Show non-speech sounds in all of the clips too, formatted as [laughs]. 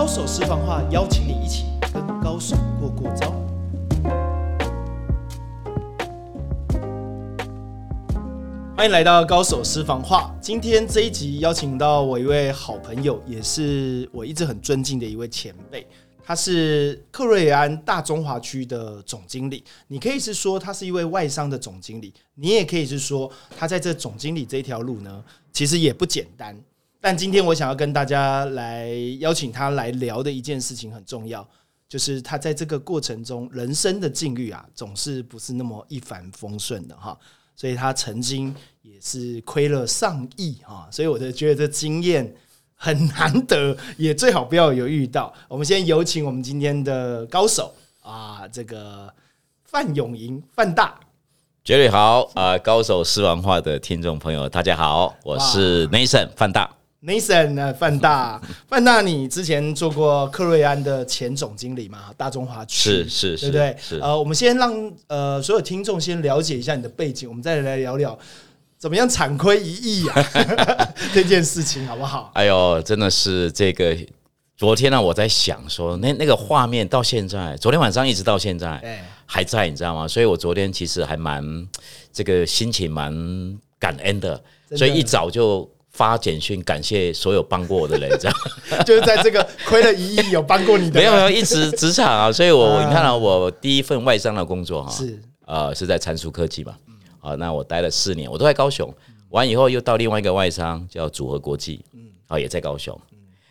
高手私房话，邀请你一起跟高手过过招。欢迎来到高手私房话。今天这一集邀请到我一位好朋友，也是我一直很尊敬的一位前辈。他是克瑞安大中华区的总经理，你可以是说他是一位外商的总经理，你也可以是说他在这总经理这条路呢，其实也不简单。但今天我想要跟大家来邀请他来聊的一件事情很重要，就是他在这个过程中人生的境遇啊，总是不是那么一帆风顺的哈。所以他曾经也是亏了上亿哈，所以我就觉得这经验很难得，也最好不要有遇到。我们先有请我们今天的高手啊，这个范永银范大，杰瑞好啊！高手私房话的听众朋友，大家好，我是 Nathan 范大。Nathan 呢，范大，范大，你之前做过克瑞安的前总经理嘛？大中华区是是，对不对？是呃，我们先让呃所有听众先了解一下你的背景，我们再来聊聊怎么样惨亏一亿啊 [laughs] 这件事情，好不好？哎呦，真的是这个，昨天呢，我在想说，那那个画面到现在，昨天晚上一直到现在，还在，你知道吗？所以我昨天其实还蛮这个心情蛮感恩的，所以一早就。发简讯感谢所有帮过我的人，这样。[laughs] 就是在这个亏了一亿有帮过你的，没有没有一直职场啊，所以我你看到我第一份外商的工作哈，是。呃是在参数科技嘛，啊那我待了四年，我都在高雄，完以后又到另外一个外商叫组合国际，嗯啊也在高雄，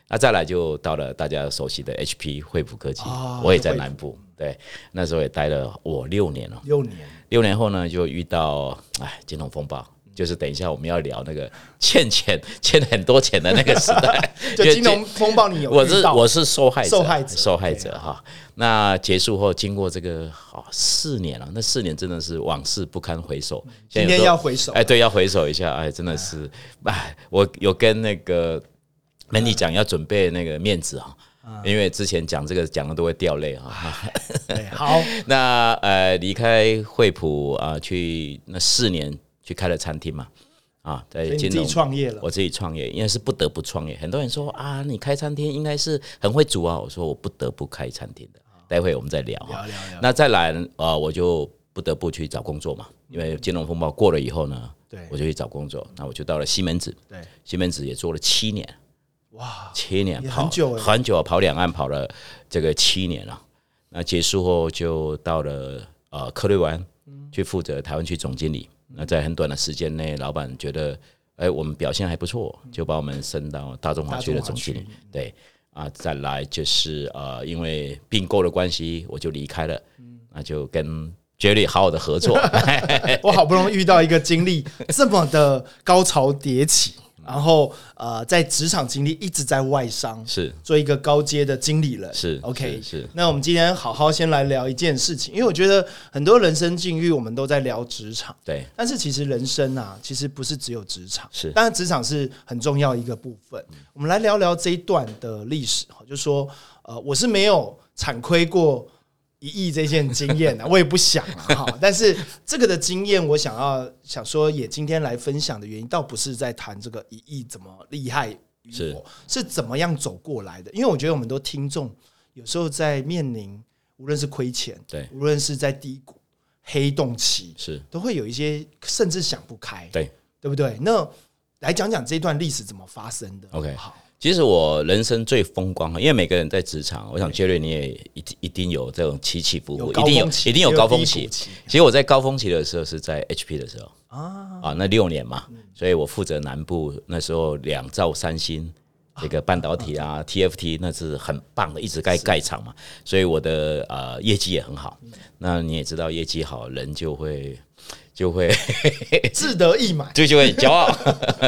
那再来就到了大家熟悉的 HP 惠普科技，我也在南部，对，那时候也待了我六年了，六年，六年后呢就遇到哎金融风暴。就是等一下我们要聊那个 [laughs] 欠钱欠很多钱的那个时代，[laughs] 就金融风暴，你有我是我是受害者，受害者，受害者哈。那结束后，经过这个好四年了，那四年真的是往事不堪回首。今天要回首，哎，对，要回首一下，哎，真的是，哎，我有跟那个 Mandy 讲要准备那个面子哈，因为之前讲这个讲的都会掉泪哈。好，[laughs] 那呃，离开惠普啊，去那四年。去开了餐厅嘛，啊，在金融创业了。我自己创业，因为是不得不创业。很多人说啊，你开餐厅应该是很会煮啊。我说我不得不开餐厅的。待会我们再聊哈。那再来啊，我就不得不去找工作嘛。因为金融风暴过了以后呢，对，我就去找工作。那我就到了西门子，对，西门子也做了七年。哇，七年跑很久很久，跑两岸跑了这个七年了。那结束后就到了呃科瑞湾，去负责台湾区总经理。那在很短的时间内，老板觉得，哎，我们表现还不错，就把我们升到大中华区的总经理。对，啊，再来就是呃，因为并购的关系，我就离开了。那就跟 Jerry 好好的合作。[laughs] 我好不容易遇到一个经历这么的高潮迭起。然后呃，在职场经历一直在外商，是做一个高阶的经理人，是 OK 是。那我们今天好好先来聊一件事情，因为我觉得很多人生境遇我们都在聊职场，对。但是其实人生啊，其实不是只有职场，是。当然职场是很重要一个部分。我们来聊聊这一段的历史哈，就说呃，我是没有惨亏过。一亿这件经验呢，[laughs] 我也不想啊哈。但是这个的经验，我想要想说，也今天来分享的原因，倒不是在谈这个一亿怎么厉害，是是怎么样走过来的。因为我觉得我们都听众有时候在面临无论是亏钱，对，无论是在低谷、黑洞期，是都会有一些甚至想不开，对，对不对？那来讲讲这段历史怎么发生的？OK，好。其实我人生最风光，因为每个人在职场，我想杰瑞你也一一定有这种起起伏伏，一定有一定有高峰期。其实我在高峰期的时候是在 HP 的时候。啊。啊，那六年嘛，所以我负责南部那时候两兆三星这个半导体啊 TFT 那是很棒的，一直盖盖厂嘛，所以我的呃业绩也很好。那你也知道，业绩好人就会。就会 [laughs] 自得意满，就 [laughs] 就会骄傲。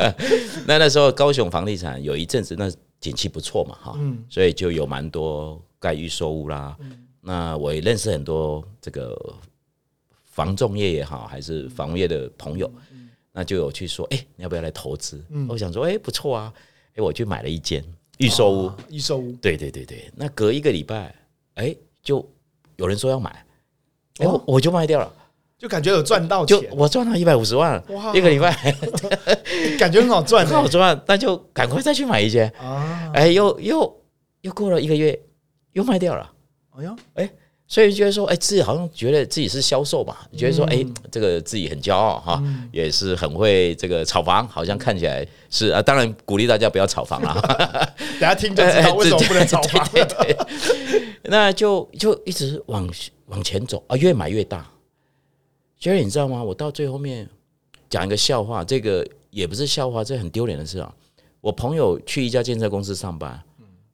[laughs] 那那时候高雄房地产有一阵子那景气不错嘛，哈，所以就有蛮多盖预售屋啦。那我也认识很多这个房仲业也好，还是房业的朋友，那就有去说，哎，你要不要来投资？我想说，哎，不错啊，哎，我去买了一间预售屋，预售屋，对对对对。那隔一个礼拜，哎，就有人说要买，哎，我就卖掉了。就感觉有赚到钱，我赚了一百五十万，一个礼拜，[laughs] 感觉很好赚，很好赚，那就赶快再去买一间啊！哎，又又又过了一个月，又卖掉了。哎呦，哎。所以觉得说，哎，自己好像觉得自己是销售吧？觉得说，哎，这个自己很骄傲哈，也是很会这个炒房，好像看起来是啊。当然鼓励大家不要炒房啊。[laughs] 大家听就知道为什么不能炒房。[laughs] 那就就一直往往前走啊，越买越大。觉得你知道吗？我到最后面讲一个笑话，这个也不是笑话，这很丢脸的事啊。我朋友去一家建设公司上班，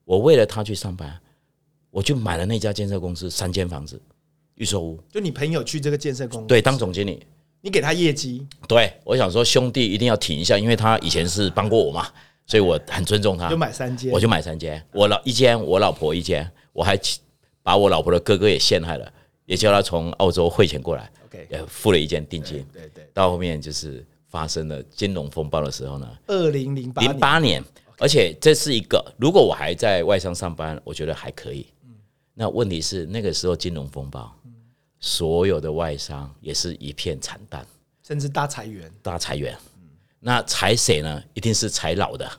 我为了他去上班。我就买了那家建设公司三间房子，预售屋。就你朋友去这个建设公司，对，当总经理，你给他业绩。对，我想说兄弟一定要挺一下，因为他以前是帮过我嘛，所以我很尊重他。就买三间，我就买三间，我老一间，我老婆一间，我还把我老婆的哥哥也陷害了，也叫他从澳洲汇钱过来，OK，也付了一间定金。对对。到后面就是发生了金融风暴的时候呢，二零零八零八年，而且这是一个，如果我还在外商上班，我觉得还可以。那问题是那个时候金融风暴，所有的外商也是一片惨淡，甚至大裁员。大裁员，那裁谁呢？一定是裁老的。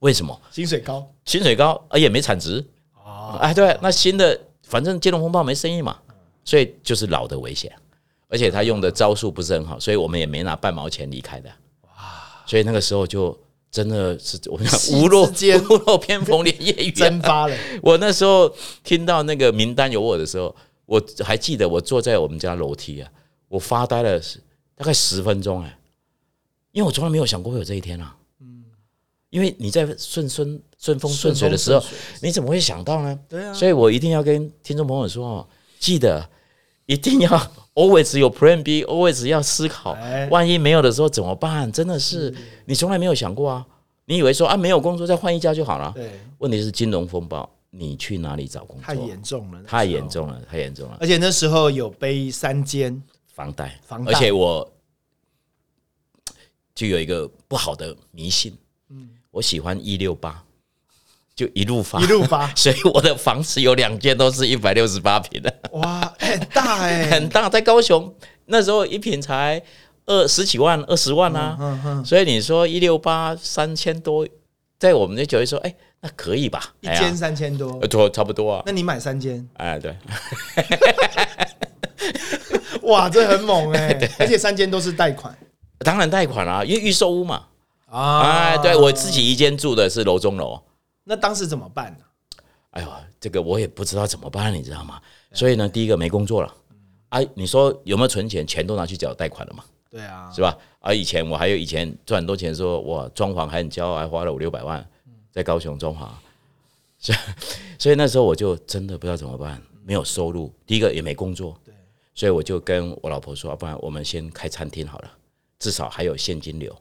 为什么？薪水高，薪水高，而也没产值。哦，哎，对，那新的反正金融风暴没生意嘛，所以就是老的危险。而且他用的招数不是很好，所以我们也没拿半毛钱离开的。哇，所以那个时候就。真的是我讲屋漏屋漏偏逢连夜雨，蒸发了。[laughs] 我那时候听到那个名单有我的时候，我还记得我坐在我们家楼梯啊，我发呆了大概十分钟哎，因为我从来没有想过会有这一天啊。嗯，因为你在顺顺顺风顺水的时候，你怎么会想到呢？对啊，所以我一定要跟听众朋友说哦，记得一定要。Always 有 Plan B，always 要思考，万一没有的时候怎么办？真的是你从来没有想过啊！你以为说啊，没有工作再换一家就好了？对，问题是金融风暴，你去哪里找工作？太严重了，太严重了，太严重了！而且那时候有背三间房贷，房贷，而且我就有一个不好的迷信，嗯，我喜欢一六八。就一路发，一路发，[laughs] 所以我的房子有两间都是一百六十八平的，哇，很大哎，[laughs] 很大，在高雄。那时候一平才二十几万、二十万啊，所以你说一六八三千多，在我们的酒业说，哎，那可以吧？一间三千多，多差不多啊。那你买三间？哎，对，[laughs] 哇，这很猛哎，而且三间都是贷款，当然贷款啊，因为预售屋嘛，啊，哎，对我自己一间住的是楼中楼。那当时怎么办呢？哎呦，这个我也不知道怎么办，你知道吗？所以呢，第一个没工作了，哎，你说有没有存钱？钱都拿去缴贷款了嘛？对啊，是吧？而以前我还有以前赚很多钱，说我装潢还很骄傲，还花了五六百万在高雄装潢，所以 [laughs] 所以那时候我就真的不知道怎么办，没有收入，第一个也没工作，对，所以我就跟我老婆说，不然我们先开餐厅好了，至少还有现金流。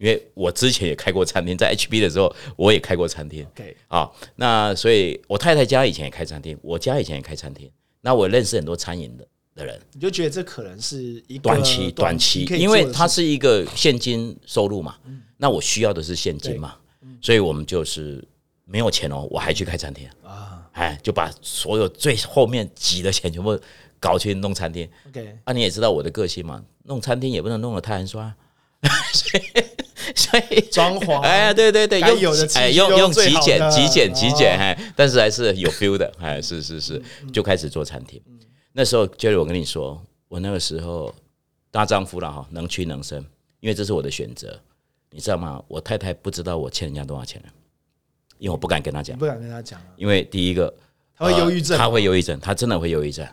因为我之前也开过餐厅，在 HB 的时候我也开过餐厅。对，啊，那所以我太太家以前也开餐厅，我家以前也开餐厅。那我认识很多餐饮的的人，你就觉得这可能是一短期短期，因为它是一个现金收入嘛。那我需要的是现金嘛，所以我们就是没有钱哦，我还去开餐厅啊，哎，就把所有最后面挤的钱全部搞去弄餐厅。OK，啊，你也知道我的个性嘛，弄餐厅也不能弄得太寒酸，所以。[laughs] 所以装潢，哎，对对对，用有的哎，用用极简极简极简，哎，但是还是有 feel 的，哎，是是是，就开始做餐厅。那时候，Jerry，我跟你说，我那个时候大丈夫了哈，能屈能伸，因为这是我的选择，你知道吗？我太太不知道我欠人家多少钱了，因为我不敢跟她讲，不敢跟她讲，因为第一个，她会忧郁症，她会忧郁症，她真的会忧郁症，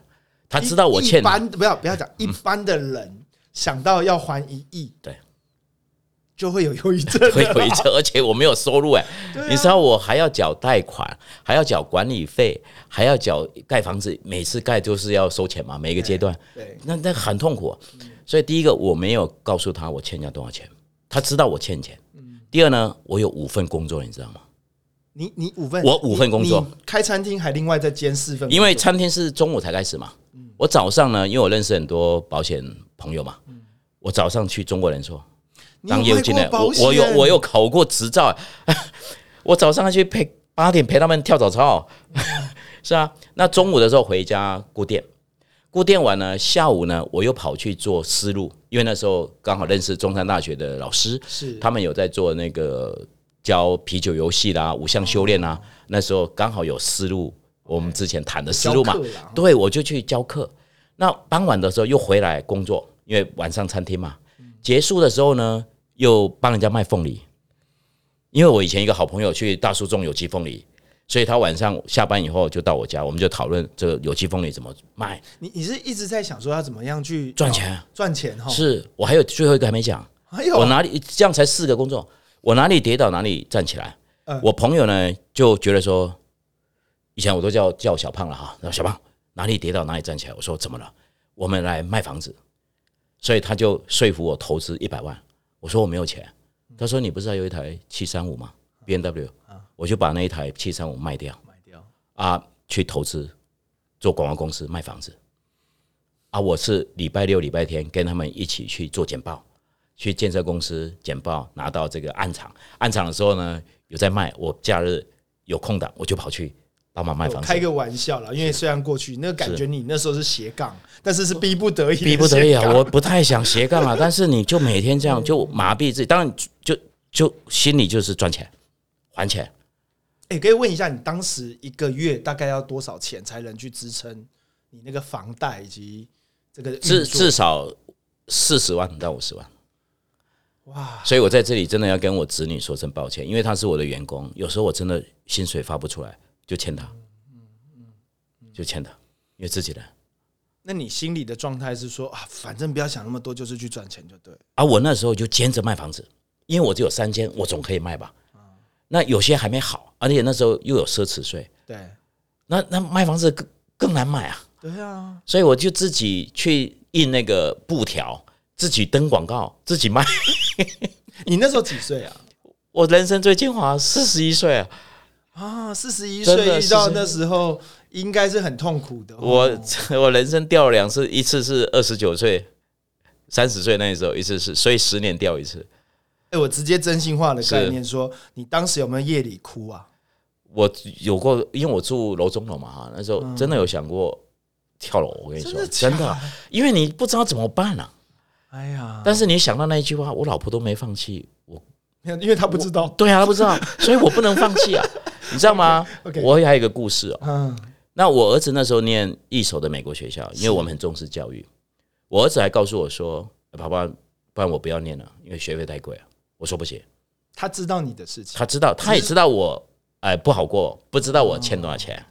她知道我欠，一般不要不要讲，一般的人想到要还一亿，对。就会有忧郁症，[laughs] 会忧郁症，而且我没有收入哎，你知道我还要缴贷款，还要缴管理费，还要缴盖房子，每次盖就是要收钱嘛，每一个阶段，对，那那很痛苦。所以第一个我没有告诉他我欠人家多少钱，他知道我欠钱。第二呢，我有五份工作，你知道吗？你你五份，我五份工作，开餐厅还另外再兼四份，因为餐厅是中午才开始嘛。我早上呢，因为我认识很多保险朋友嘛，我早上去中国人说。当业务经理，我我有我有考过执照，[laughs] 我早上去陪八点陪他们跳早操，[laughs] 是啊。那中午的时候回家顾店，顾店完呢，下午呢我又跑去做思路，因为那时候刚好认识中山大学的老师，是。他们有在做那个教啤酒游戏啦、五项修炼啦。那时候刚好有思路，我们之前谈的思路嘛，对，我就去教课。那傍晚的时候又回来工作，因为晚上餐厅嘛。结束的时候呢，又帮人家卖凤梨。因为我以前一个好朋友去大树种有机凤梨，所以他晚上下班以后就到我家，我们就讨论这个有机凤梨怎么卖。你你是一直在想说要怎么样去赚钱？赚钱哈？是我还有最后一个还没讲。还有我哪里这样才四个工作？我哪里跌倒哪里站起来。我朋友呢就觉得说，以前我都叫叫小胖了哈，小胖哪里跌倒哪里站起来。我说怎么了？我们来卖房子，所以他就说服我投资一百万。我说我没有钱。他说：“你不是还有一台七三五吗？B N W，我就把那一台七三五卖掉，卖掉啊，去投资做广告公司卖房子。啊，我是礼拜六、礼拜天跟他们一起去做简报，去建设公司简报，拿到这个暗场。暗场的时候呢，有在卖。我假日有空档，我就跑去帮忙卖房子。开个玩笑啦，因为虽然过去那个感觉，你那时候是斜杠，但是是逼不得已，逼不得已啊！我不太想斜杠啊，[laughs] 但是你就每天这样就麻痹自己，当然。”就就心里就是赚钱还钱，哎，可以问一下，你当时一个月大概要多少钱才能去支撑你那个房贷以及这个至至少四十万到五十万？哇！所以我在这里真的要跟我子女说声抱歉，因为他是我的员工，有时候我真的薪水发不出来，就欠他，嗯嗯，就欠他，因为自己人。那你心里的状态是说啊，反正不要想那么多，就是去赚钱就对。而我那时候就兼着卖房子。因为我只有三间，我总可以卖吧？那有些还没好，而且那时候又有奢侈税。对，那那卖房子更更难卖啊。对啊，所以我就自己去印那个布条，自己登广告，自己卖。[laughs] 你那时候几岁啊？[laughs] 我人生最精华，四十一岁啊！啊，四十一岁遇到那时候应该是很痛苦的。我 [laughs] 我人生掉了两次，一次是二十九岁，三十岁那时候一次是，所以十年掉一次。哎，我直接真心话的概念说，你当时有没有夜里哭啊？我有过，因为我住楼中楼嘛，哈，那时候真的有想过跳楼。我跟你说，真的，因为你不知道怎么办啊。哎呀，但是你想到那一句话，我老婆都没放弃我，[laughs] 因为他不知道，对啊，他不知道，[laughs] 所以我不能放弃啊，[laughs] 你知道吗？我还有一个故事哦。嗯，那我儿子那时候念一手的美国学校，因为我们很重视教育，我儿子还告诉我说：“爸爸，不然我不要念了，因为学费太贵了。”我说不行，他知道你的事情，他知道，他也知道我哎不好过，不知道我欠多少钱。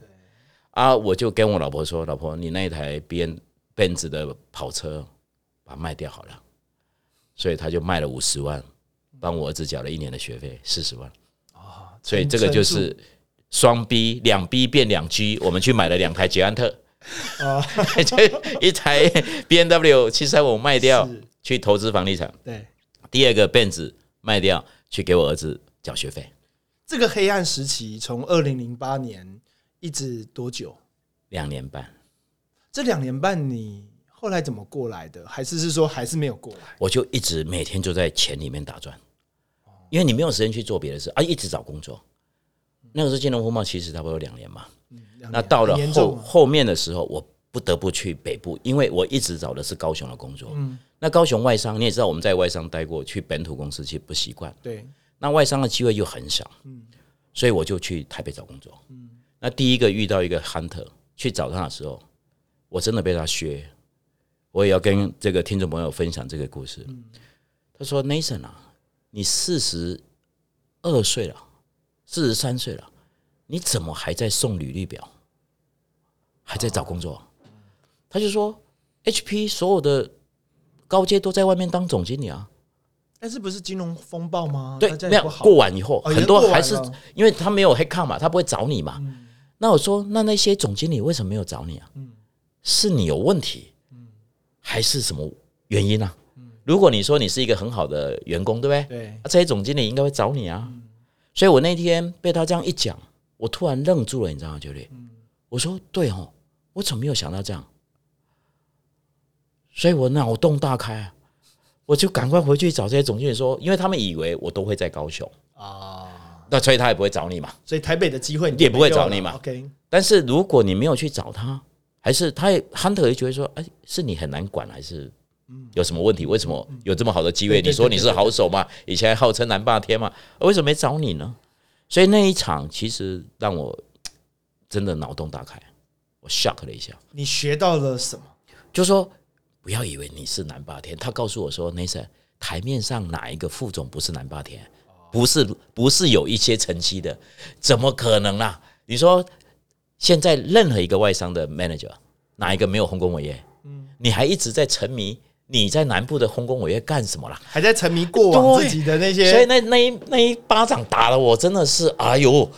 啊，我就跟我老婆说：“老婆，你那一台 N 奔驰的跑车，把它卖掉好了。”所以他就卖了五十万，帮我儿子缴了一年的学费，四十万。啊，所以这个就是双 B 两 B 变两 G，我们去买了两台捷安特，啊，[laughs] 就一台 B N W 七三五卖掉，去投资房地产。对，第二个奔驰。卖掉去给我儿子缴学费。这个黑暗时期从二零零八年一直多久？两年半。这两年半你后来怎么过来的？还是是说还是没有过来？我就一直每天就在钱里面打转，因为你没有时间去做别的事啊，一直找工作。那个时候金融风暴其实差不多两年嘛。那到了后后面的时候，我不得不去北部，因为我一直找的是高雄的工作。嗯。那高雄外商你也知道，我们在外商待过，去本土公司其实不习惯。对，那外商的机会又很少，嗯，所以我就去台北找工作。嗯，那第一个遇到一个 hunter 去找他的时候，我真的被他削。我也要跟这个听众朋友分享这个故事。他说：“Nathan 啊，你四十二岁了，四十三岁了，你怎么还在送履历表，还在找工作？”他就说：“HP 所有的。”高阶都在外面当总经理啊，但是不是金融风暴吗？对，没有过完以后，很多还是因为他没有黑看嘛，他不会找你嘛。那我说，那那些总经理为什么没有找你啊？是你有问题，还是什么原因呢？如果你说你是一个很好的员工，对不对？对，这些总经理应该会找你啊。所以我那天被他这样一讲，我突然愣住了，你知道吗？九力，我说对哦，我怎么没有想到这样？所以我脑洞大开，我就赶快回去找这些总经理说，因为他们以为我都会在高雄啊，那所以他也不会找你嘛。所以台北的机会也不会找你嘛。OK，但是如果你没有去找他，还是他 Hunter 就觉得说，哎，是你很难管，还是有什么问题？为什么有这么好的机会？你说你是好手嘛？以前号称南霸天嘛，为什么没找你呢？所以那一场其实让我真的脑洞大开，我 shock 了一下。你学到了什么？就说不要以为你是南霸天。他告诉我说，Nathan，台面上哪一个副总不是南霸天？不是，不是有一些成绩的，怎么可能啊？你说现在任何一个外商的 manager，哪一个没有丰功伟业？嗯，你还一直在沉迷。你在南部的丰功伟业干什么了？还在沉迷过往自己的那些，所以那那一那一巴掌打了我，真的是哎呦，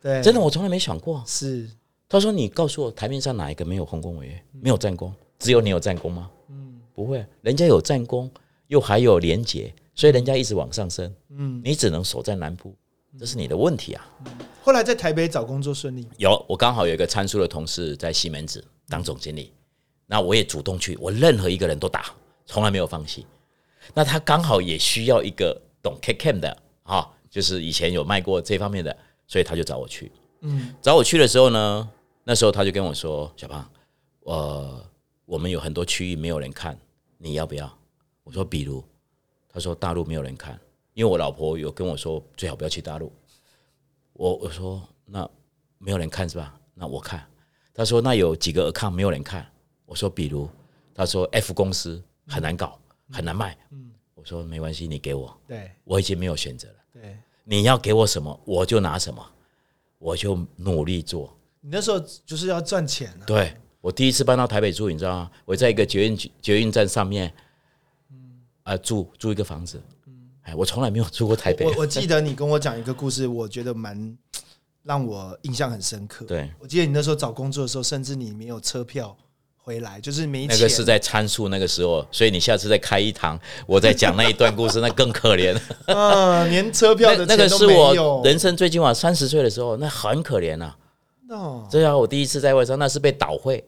对，真的我从来没想过。是，他说你告诉我台面上哪一个没有丰功伟业，没有战功，只有你有战功吗？嗯，不会，人家有战功，又还有廉洁，所以人家一直往上升。嗯，你只能守在南部，这是你的问题啊。后来在台北找工作顺利？有，我刚好有一个参数的同事在西门子当总经理。那我也主动去，我任何一个人都打，从来没有放弃。那他刚好也需要一个懂 K Cam 的啊，就是以前有卖过这方面的，所以他就找我去。嗯，找我去的时候呢，那时候他就跟我说：“小胖，呃，我们有很多区域没有人看，你要不要？”我说：“比如。”他说：“大陆没有人看，因为我老婆有跟我说，最好不要去大陆。”我我说：“那没有人看是吧？那我看。”他说：“那有几个 account 没有人看。”我说，比如，他说 F 公司很难搞，很难卖。嗯，我说没关系，你给我。对，我已经没有选择了。对，你要给我什么，我就拿什么，我就努力做。你那时候就是要赚钱啊。对，我第一次搬到台北住，你知道吗？我在一个捷运捷运站上面，嗯，啊，住住一个房子。嗯，哎，我从来没有住过台北。我我记得你跟我讲一个故事，我觉得蛮 [tsk] 让我印象很深刻。对，我记得你那时候找工作的时候，甚至你没有车票。回来就是没那个是在参数那个时候，所以你下次再开一堂，我再讲那一段故事，那更可怜 [laughs] 啊！连车票的那个是我人生最近晚三十岁的时候，那很可怜呐。哦，对啊，我第一次在外商，那是被倒会。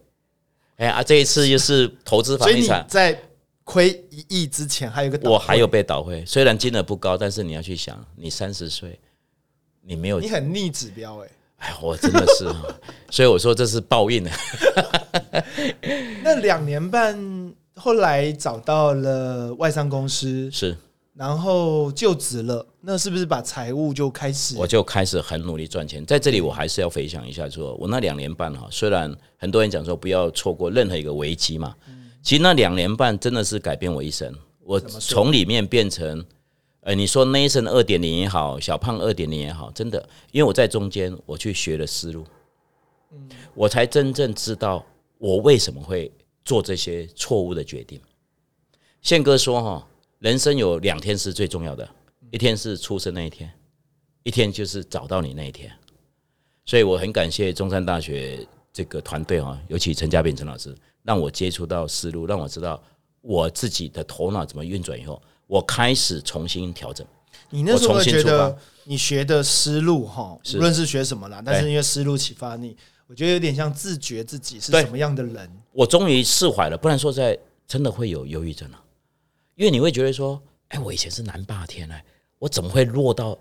哎呀，这一次又是投资房地产，在亏一亿之前还有个我还有被倒会，虽然金额不高，但是你要去想，你三十岁，你没有，你很逆指标哎。哎，我真的是，所以我说这是报应的。[laughs] 那两年半后来找到了外商公司，是，然后就职了。那是不是把财务就开始？我就开始很努力赚钱。在这里，我还是要回想一下，说我那两年半哈，虽然很多人讲说不要错过任何一个危机嘛，其实那两年半真的是改变我一生。我从里面变成。呃，你说 Nathan 二点零也好，小胖二点零也好，真的，因为我在中间，我去学了思路，嗯，我才真正知道我为什么会做这些错误的决定。宪哥说哈，人生有两天是最重要的，一天是出生那一天，一天就是找到你那一天。所以我很感谢中山大学这个团队哈，尤其陈家炳陈老师，让我接触到思路，让我知道我自己的头脑怎么运转以后。我开始重新调整。你那时候觉得你学的思路哈，无论是学什么啦，但是因为思路启发你，我觉得有点像自觉自己是什么样的人。我终于释怀了，不然说在真的会有忧郁症了，因为你会觉得说，哎，我以前是南霸天哎，我怎么会落到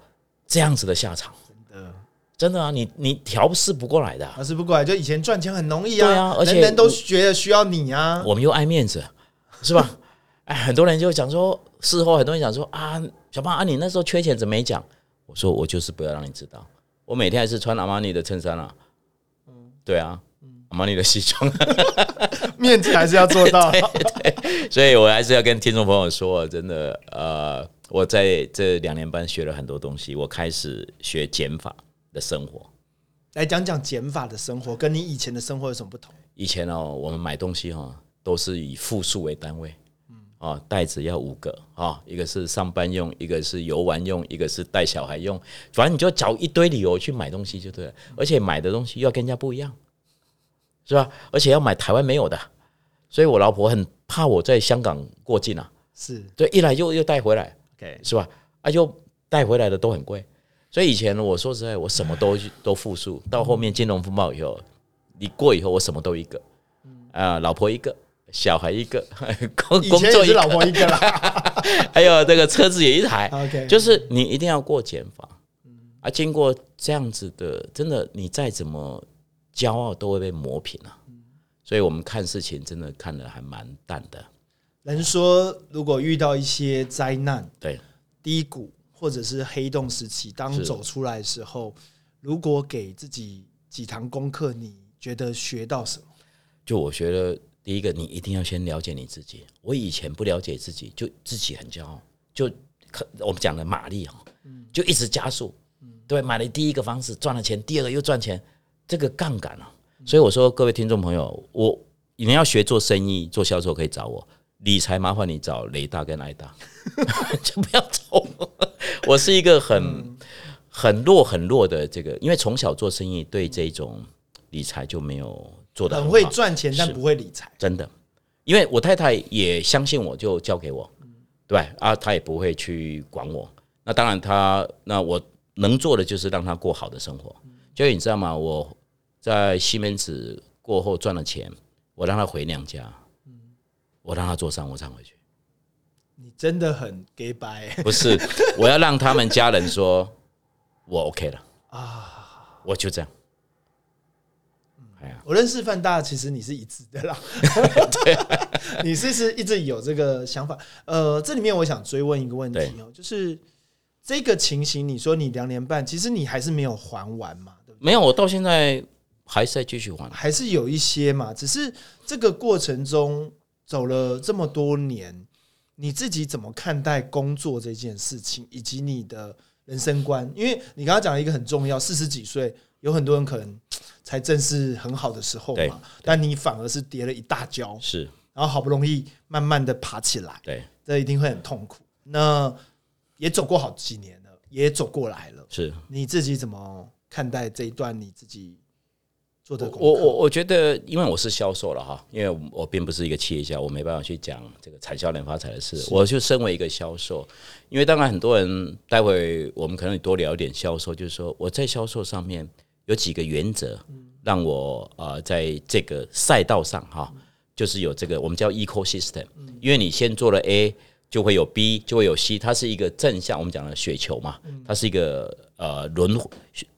这样子的下场？真的，真的啊，你你调试不过来的，调试不过来。就以前赚钱很容易啊，对啊，而且人人都觉得需要你啊，我们又爱面子，是吧？[laughs] 哎，很多人就讲说，事后很多人想说啊，小胖啊，你那时候缺钱怎么没讲？我说我就是不要让你知道，我每天还是穿阿玛尼的衬衫啊，嗯，对啊，阿玛尼的西装，[laughs] 面子还是要做到，[laughs] 对，所以我还是要跟听众朋友说，真的，呃，我在这两年半学了很多东西，我开始学减法的生活，来讲讲减法的生活，跟你以前的生活有什么不同？以前哦，我们买东西哈，都是以复数为单位。啊，袋子要五个啊，一个是上班用，一个是游玩用，一个是带小孩用，反正你就找一堆理由去买东西就对了。而且买的东西又要跟人家不一样，是吧？而且要买台湾没有的，所以我老婆很怕我在香港过境啊。是对，一来就又带回来，OK，是吧？啊，又带回来的都很贵，所以以前我说实在，我什么都 [laughs] 都复数，到后面金融风暴以后，你过以后，我什么都一个，啊，老婆一个。小孩一个，[laughs] 工工作是老婆一个啦，[laughs] 还有这个车子也一台。[laughs] OK，就是你一定要过减法，啊，经过这样子的，真的你再怎么骄傲都会被磨平啊。所以我们看事情真的看的还蛮淡的。人说，如果遇到一些灾难、对低谷或者是黑洞时期，当走出来的时候，如果给自己几堂功课，你觉得学到什么？就我觉得，第一个，你一定要先了解你自己。我以前不了解自己，就自己很骄傲，就我们讲的马力哈，就一直加速。对，买了第一个房子赚了钱，第二个又赚钱，这个杠杆啊。所以我说，各位听众朋友，我你要学做生意、做销售，可以找我。理财麻烦你找雷大跟艾大，[laughs] 就不要找我。我是一个很很弱很弱的这个，因为从小做生意，对这种理财就没有做的很会赚钱，但不会理财。真的，因为我太太也相信我，就交给我，对啊，她也不会去管我。那当然，她那我能做的就是让她过好的生活。就你知道吗？我在西门子过后赚了钱，我让她回娘家。我让她坐商务舱回去，你真的很 gay 白。不是，我要让他们家人说我 OK 了啊，我就这样。哎呀，我认识范大，其实你是一致的啦。对，[laughs] 你是是一直有这个想法。呃，这里面我想追问一个问题哦，就是这个情形，你说你两年半，其实你还是没有还完嘛？对不对？没有，我到现在还是在继续还，还是有一些嘛。只是这个过程中。走了这么多年，你自己怎么看待工作这件事情，以及你的人生观？因为你刚刚讲了一个很重要，四十几岁有很多人可能才正是很好的时候嘛，但你反而是跌了一大跤，是，然后好不容易慢慢的爬起来，对，这一定会很痛苦。那也走过好几年了，也走过来了，是，你自己怎么看待这一段你自己？做的我我我觉得，因为我是销售了哈，因为我并不是一个企业家，我没办法去讲这个产销能发财的事。我就身为一个销售，因为当然很多人，待会我们可能多聊一点销售，就是说我在销售上面有几个原则，让我呃在这个赛道上哈，就是有这个我们叫 ecosystem，因为你先做了 A，就会有 B，就会有 C，它是一个正向，我们讲的雪球嘛，它是一个呃轮。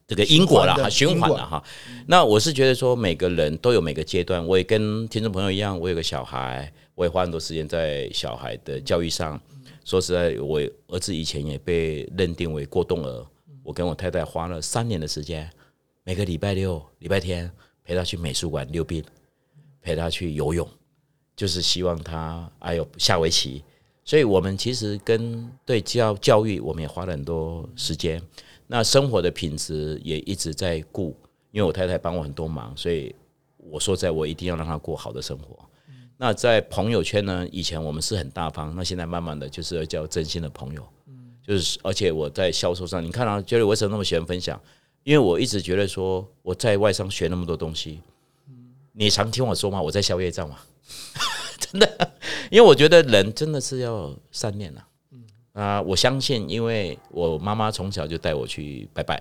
这个因果了哈，循环了哈。那我是觉得说，每个人都有每个阶段。我也跟听众朋友一样，我有个小孩，我也花很多时间在小孩的教育上。说实在，我儿子以前也被认定为过动儿。我跟我太太花了三年的时间，每个礼拜六、礼拜天陪他去美术馆溜冰，陪他去游泳，就是希望他还有下围棋。所以我们其实跟对教教育，我们也花了很多时间。那生活的品质也一直在顾，因为我太太帮我很多忙，所以我说在我一定要让她过好的生活。那在朋友圈呢，以前我们是很大方，那现在慢慢的就是要交真心的朋友。就是而且我在销售上，你看啊，觉得为什么那么喜欢分享？因为我一直觉得说我在外商学那么多东西，你常听我说吗？我在宵夜站嘛，[laughs] 真的，因为我觉得人真的是要善念呐。啊，我相信，因为我妈妈从小就带我去拜拜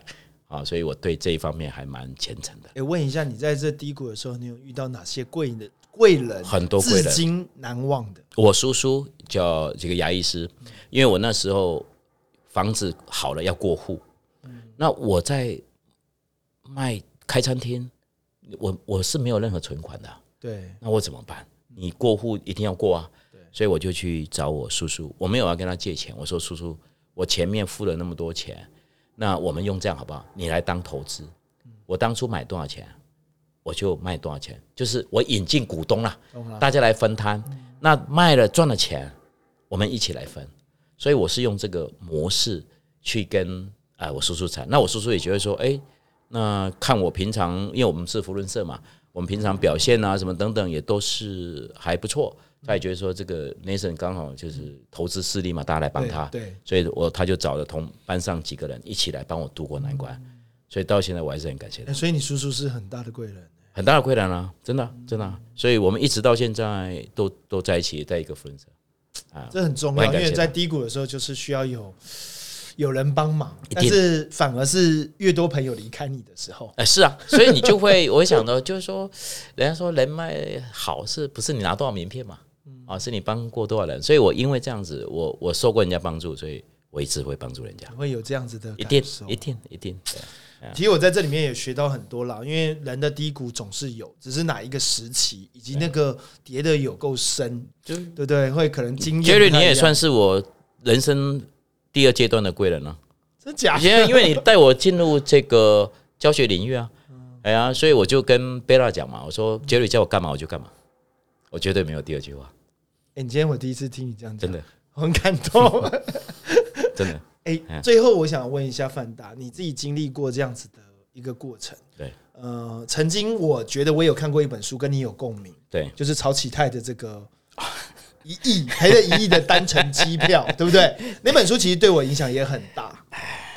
啊，所以我对这一方面还蛮虔诚的。哎，问一下，你在这低谷的时候，你有遇到哪些贵人贵人？很多贵人，至今难忘的。我叔叔叫这个牙医师，因为我那时候房子好了要过户，那我在卖开餐厅，我我是没有任何存款的，对，那我怎么办？你过户一定要过啊。所以我就去找我叔叔，我没有要跟他借钱。我说：“叔叔，我前面付了那么多钱，那我们用这样好不好？你来当投资，我当初买多少钱，我就卖多少钱，就是我引进股东了，大家来分摊。那卖了赚了钱，我们一起来分。所以我是用这个模式去跟啊我叔叔谈。那我叔叔也觉得说，哎，那看我平常，因为我们是福伦社嘛，我们平常表现啊什么等等也都是还不错。”他也觉得说，这个 Nathan 刚好就是投资势力嘛，大家来帮他，对，所以我他就找了同班上几个人一起来帮我渡过难关，所以到现在我还是很感谢他。所以你叔叔是很大的贵人，很大的贵人啊，真的真的，所以我们一直到现在都都在一起，在一个福伦社啊，这很重要，因为在低谷的时候就是需要有有人帮忙，但是反而是越多朋友离开你的时候，哎，是啊，所以你就会 [laughs] 我会想到，就是说，人家说人脉好是不是你拿多少名片嘛？啊，是你帮过多少人？所以我因为这样子，我我受过人家帮助，所以我一直会帮助人家。会有这样子的，一定一定一定。其实我在这里面也学到很多啦，因为人的低谷总是有，只是哪一个时期以及那个跌的有够深，就对不对？会可能经验。Jerry，你也算是我人生第二阶段的贵人呢，真假？因为因为你带我进入这个教学领域啊，哎呀，所以我就跟贝拉讲嘛，我说 Jerry 叫我干嘛我就干嘛，我绝对没有第二句话。哎，今天我第一次听你这样讲，真的。很感动，[laughs] 真的。[laughs] 哎，最后我想问一下范达，你自己经历过这样子的一个过程？对，呃，曾经我觉得我有看过一本书，跟你有共鸣，对，就是曹启泰的这个一亿赔了一亿的单程机票，对不对？[laughs] 那本书其实对我影响也很大，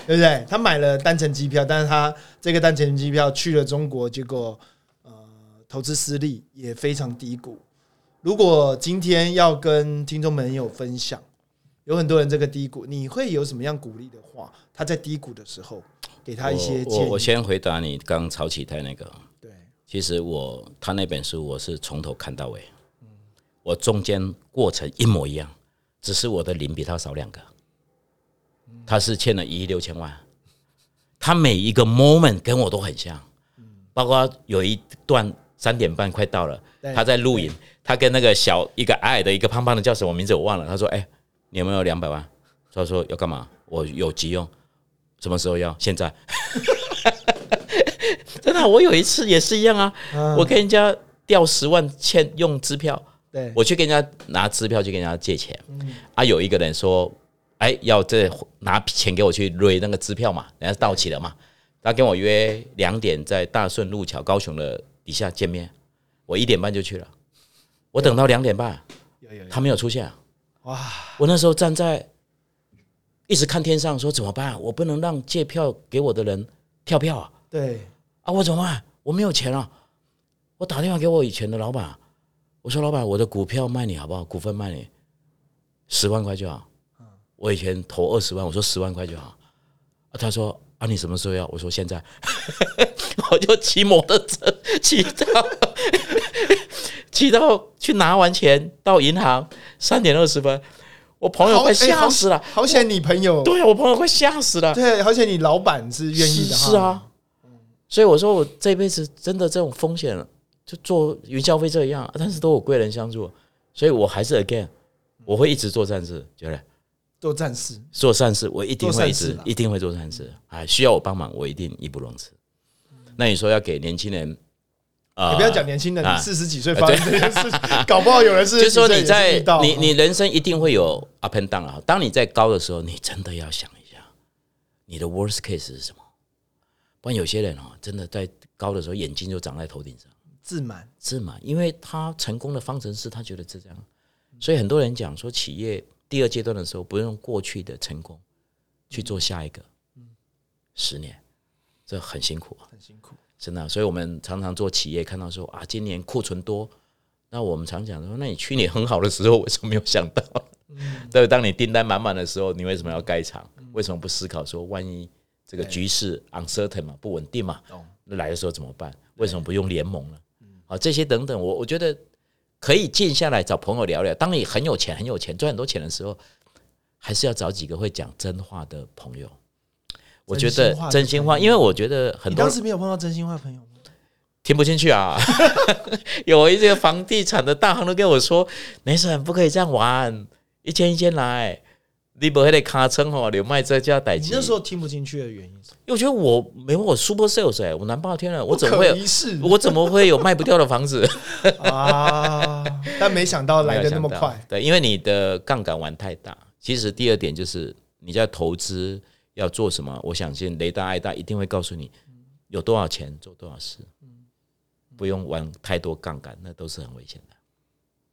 对不对？他买了单程机票，但是他这个单程机票去了中国，结果呃投资失利，也非常低谷。如果今天要跟听众们有分享。有很多人这个低谷，你会有什么样鼓励的话？他在低谷的时候，给他一些建议。我我先回答你刚曹启泰那个。对，其实我他那本书我是从头看到尾，我中间过程一模一样，只是我的零比他少两个。他是欠了一亿六千万，他每一个 moment 跟我都很像，包括有一段三点半快到了，他在录影，他跟那个小一个矮的一个胖胖的叫什么名字我忘了，他说：“哎。”你有没有两百万？他说要干嘛？我有急用，什么时候要？现在。[laughs] 真的，我有一次也是一样啊，我跟人家调十万欠用支票，对我去跟人家拿支票去跟人家借钱，啊，有一个人说，哎，要这拿钱给我去瑞那个支票嘛，人家到期了嘛，他跟我约两点在大顺路桥高雄的底下见面，我一点半就去了，我等到两点半，他没有出现。哇！我那时候站在一直看天上，说怎么办？我不能让借票给我的人跳票啊！对啊，我怎么办？我没有钱了。我打电话给我以前的老板，我说老板，我的股票卖你好不好？股份卖你十万块就好。我以前投二十万，我说十万块就好。啊，他说啊，你什么时候要？我说现在。[laughs] 我就骑摩托车骑到。骑到去拿完钱到银行三点二十分，我朋友快吓死了。好险你朋友，对啊，我朋友快吓死了。对，好险你老板是愿意的。是啊，所以我说我这辈子真的这种风险，就做云消费这样，但是都有贵人相助，所以我还是 again，我会一直做善事，觉得做善事，做善事，我一定会一直一定会做善事。啊，需要我帮忙，我一定义不容辞。那你说要给年轻人？你不要讲年轻人，你四十几岁发生这件事，[laughs] [laughs] 搞不好有人是。就是说你在你你人生一定会有 up and down 啊。当你在高的时候，你真的要想一下，你的 worst case 是什么？不然有些人哦，真的在高的时候眼睛就长在头顶上，自满自满，因为他成功的方程式，他觉得是这样。所以很多人讲说，企业第二阶段的时候，不用过去的成功去做下一个，十年，这很辛苦啊，很辛苦。真的，所以我们常常做企业，看到说啊，今年库存多，那我们常讲说，那你去年很好的时候，为什么没有想到？[laughs] 对，当你订单满满的时候，你为什么要盖厂？为什么不思考说，万一这个局势 uncertain 嘛，不稳定嘛，那来的时候怎么办？为什么不用联盟呢？啊，这些等等，我我觉得可以静下来找朋友聊聊。当你很有钱、很有钱、赚很多钱的时候，还是要找几个会讲真话的朋友。我觉得真心话，因为我觉得很多当时没有碰到真心话朋友吗？听不进去啊！[laughs] 有一些房地产的大行都跟我说：“没事，不可以这样玩，一间一间来，你不会得卡称哦，留卖这家代你那时候听不进去的原因，因为我觉得我没有我 super sales 哎，我难爆天了，我怎么会我怎么会有卖不掉的房子 [laughs] 啊？但没想到来的那么快，对，因为你的杠杆玩太大。其实第二点就是你在投资。要做什么？我相信雷达爱大一定会告诉你有多少钱做多少事，不用玩太多杠杆，那都是很危险的。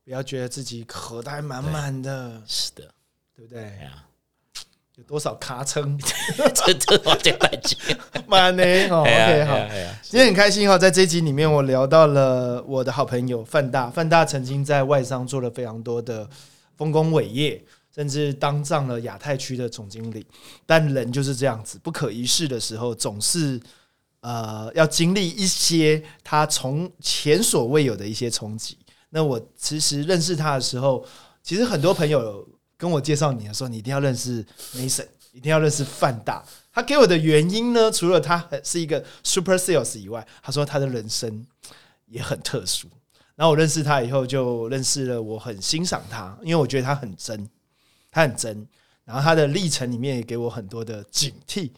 不要觉得自己口袋满满的，是的，对不对？有多少卡称？[laughs] 这这我这感觉满呢。OK，好，今天很开心哈，在这集里面我聊到了我的好朋友范大，范大曾经在外商做了非常多的丰功伟业。甚至当上了亚太区的总经理，但人就是这样子，不可一世的时候，总是呃要经历一些他从前所未有的一些冲击。那我其实认识他的时候，其实很多朋友跟我介绍你的时候，你一定要认识 Mason。一定要认识范大。他给我的原因呢，除了他是一个 super sales 以外，他说他的人生也很特殊。然后我认识他以后，就认识了我很欣赏他，因为我觉得他很真，他很真。然后他的历程里面也给我很多的警惕，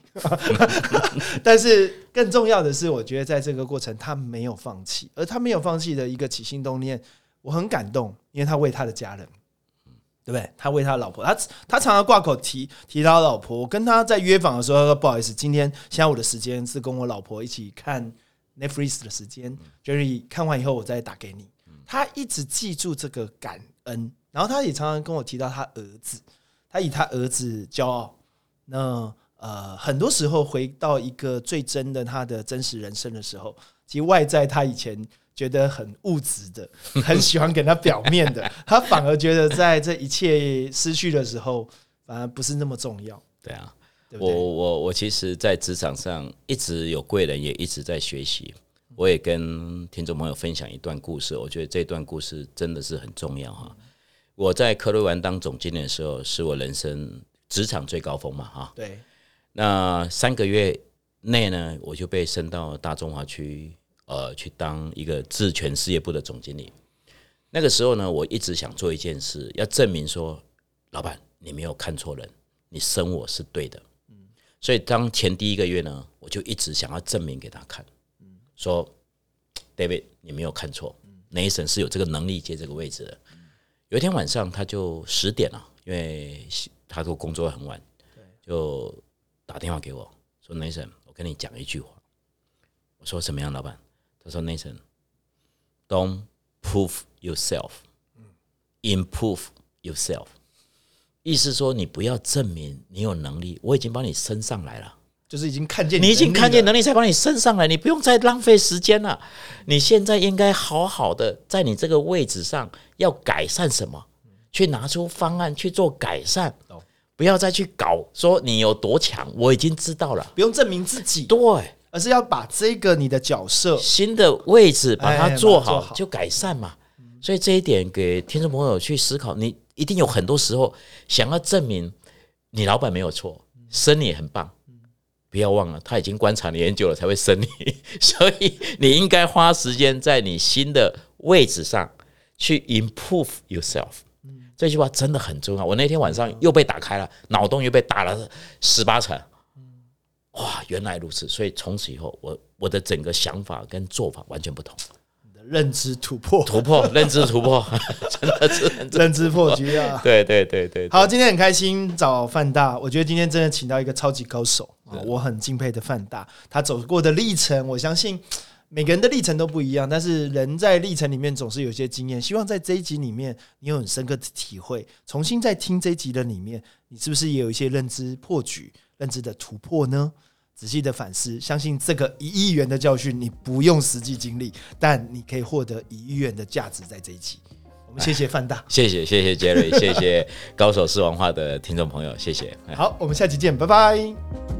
[laughs] 但是更重要的是，我觉得在这个过程他没有放弃，而他没有放弃的一个起心动念，我很感动，因为他为他的家人，对不对？他为他老婆，他他常常挂口提提他老婆。我跟他在约访的时候，他说不好意思，今天下午的时间是跟我老婆一起看 Netflix 的时间，Jerry 看完以后我再打给你。他一直记住这个感恩，然后他也常常跟我提到他儿子。他以他儿子骄傲，那呃，很多时候回到一个最真的他的真实人生的时候，其实外在他以前觉得很物质的，[laughs] 很喜欢给他表面的，[laughs] 他反而觉得在这一切失去的时候，反而不是那么重要。对啊，我我我其实，在职场上一直有贵人，也一直在学习。我也跟听众朋友分享一段故事，我觉得这段故事真的是很重要哈。我在科瑞湾当总经理的时候，是我人生职场最高峰嘛，哈。对。那三个月内呢，我就被升到大中华区，呃，去当一个智权事业部的总经理。那个时候呢，我一直想做一件事，要证明说，老板你没有看错人，你升我是对的。嗯。所以当前第一个月呢，我就一直想要证明给他看，说，David 你没有看错，Nathan 是有这个能力接这个位置的。有一天晚上，他就十点了，因为他说工作很晚，就打电话给我说：“Nathan，我跟你讲一句话。”我说：“什么样，老板？”他说：“Nathan，don't prove yourself，improve yourself。”意思说，你不要证明你有能力，我已经把你升上来了。就是已经看见你已经看见能力，才把你升上来，你不用再浪费时间了。你现在应该好好的在你这个位置上要改善什么，去拿出方案去做改善，不要再去搞说你有多强，我已经知道了，不用证明自己，对，而是要把这个你的角色新的位置把它做好，就改善嘛。所以这一点给听众朋友去思考，你一定有很多时候想要证明你老板没有错，生你很棒。不要忘了，他已经观察你很久了，才会升你，[laughs] 所以你应该花时间在你新的位置上去 improve yourself。这句话真的很重要。我那天晚上又被打开了，脑洞又被打了十八层。哇，原来如此！所以从此以后，我我的整个想法跟做法完全不同。认知突破，突破，[laughs] 认知突破，[laughs] 真的是 [laughs] 认知破局啊！对对对对，好，今天很开心找范大，我觉得今天真的请到一个超级高手啊，我很敬佩的范大，他走过的历程，我相信每个人的历程都不一样，但是人在历程里面总是有些经验，希望在这一集里面你有很深刻的体会，重新再听这一集的里面，你是不是也有一些认知破局、认知的突破呢？仔细的反思，相信这个一亿元的教训，你不用实际经历，但你可以获得一亿元的价值在这一期。我们谢谢范大，[laughs] 谢谢谢谢杰瑞，谢谢高手是文化的听众朋友，谢谢。好，我们下期见，拜拜。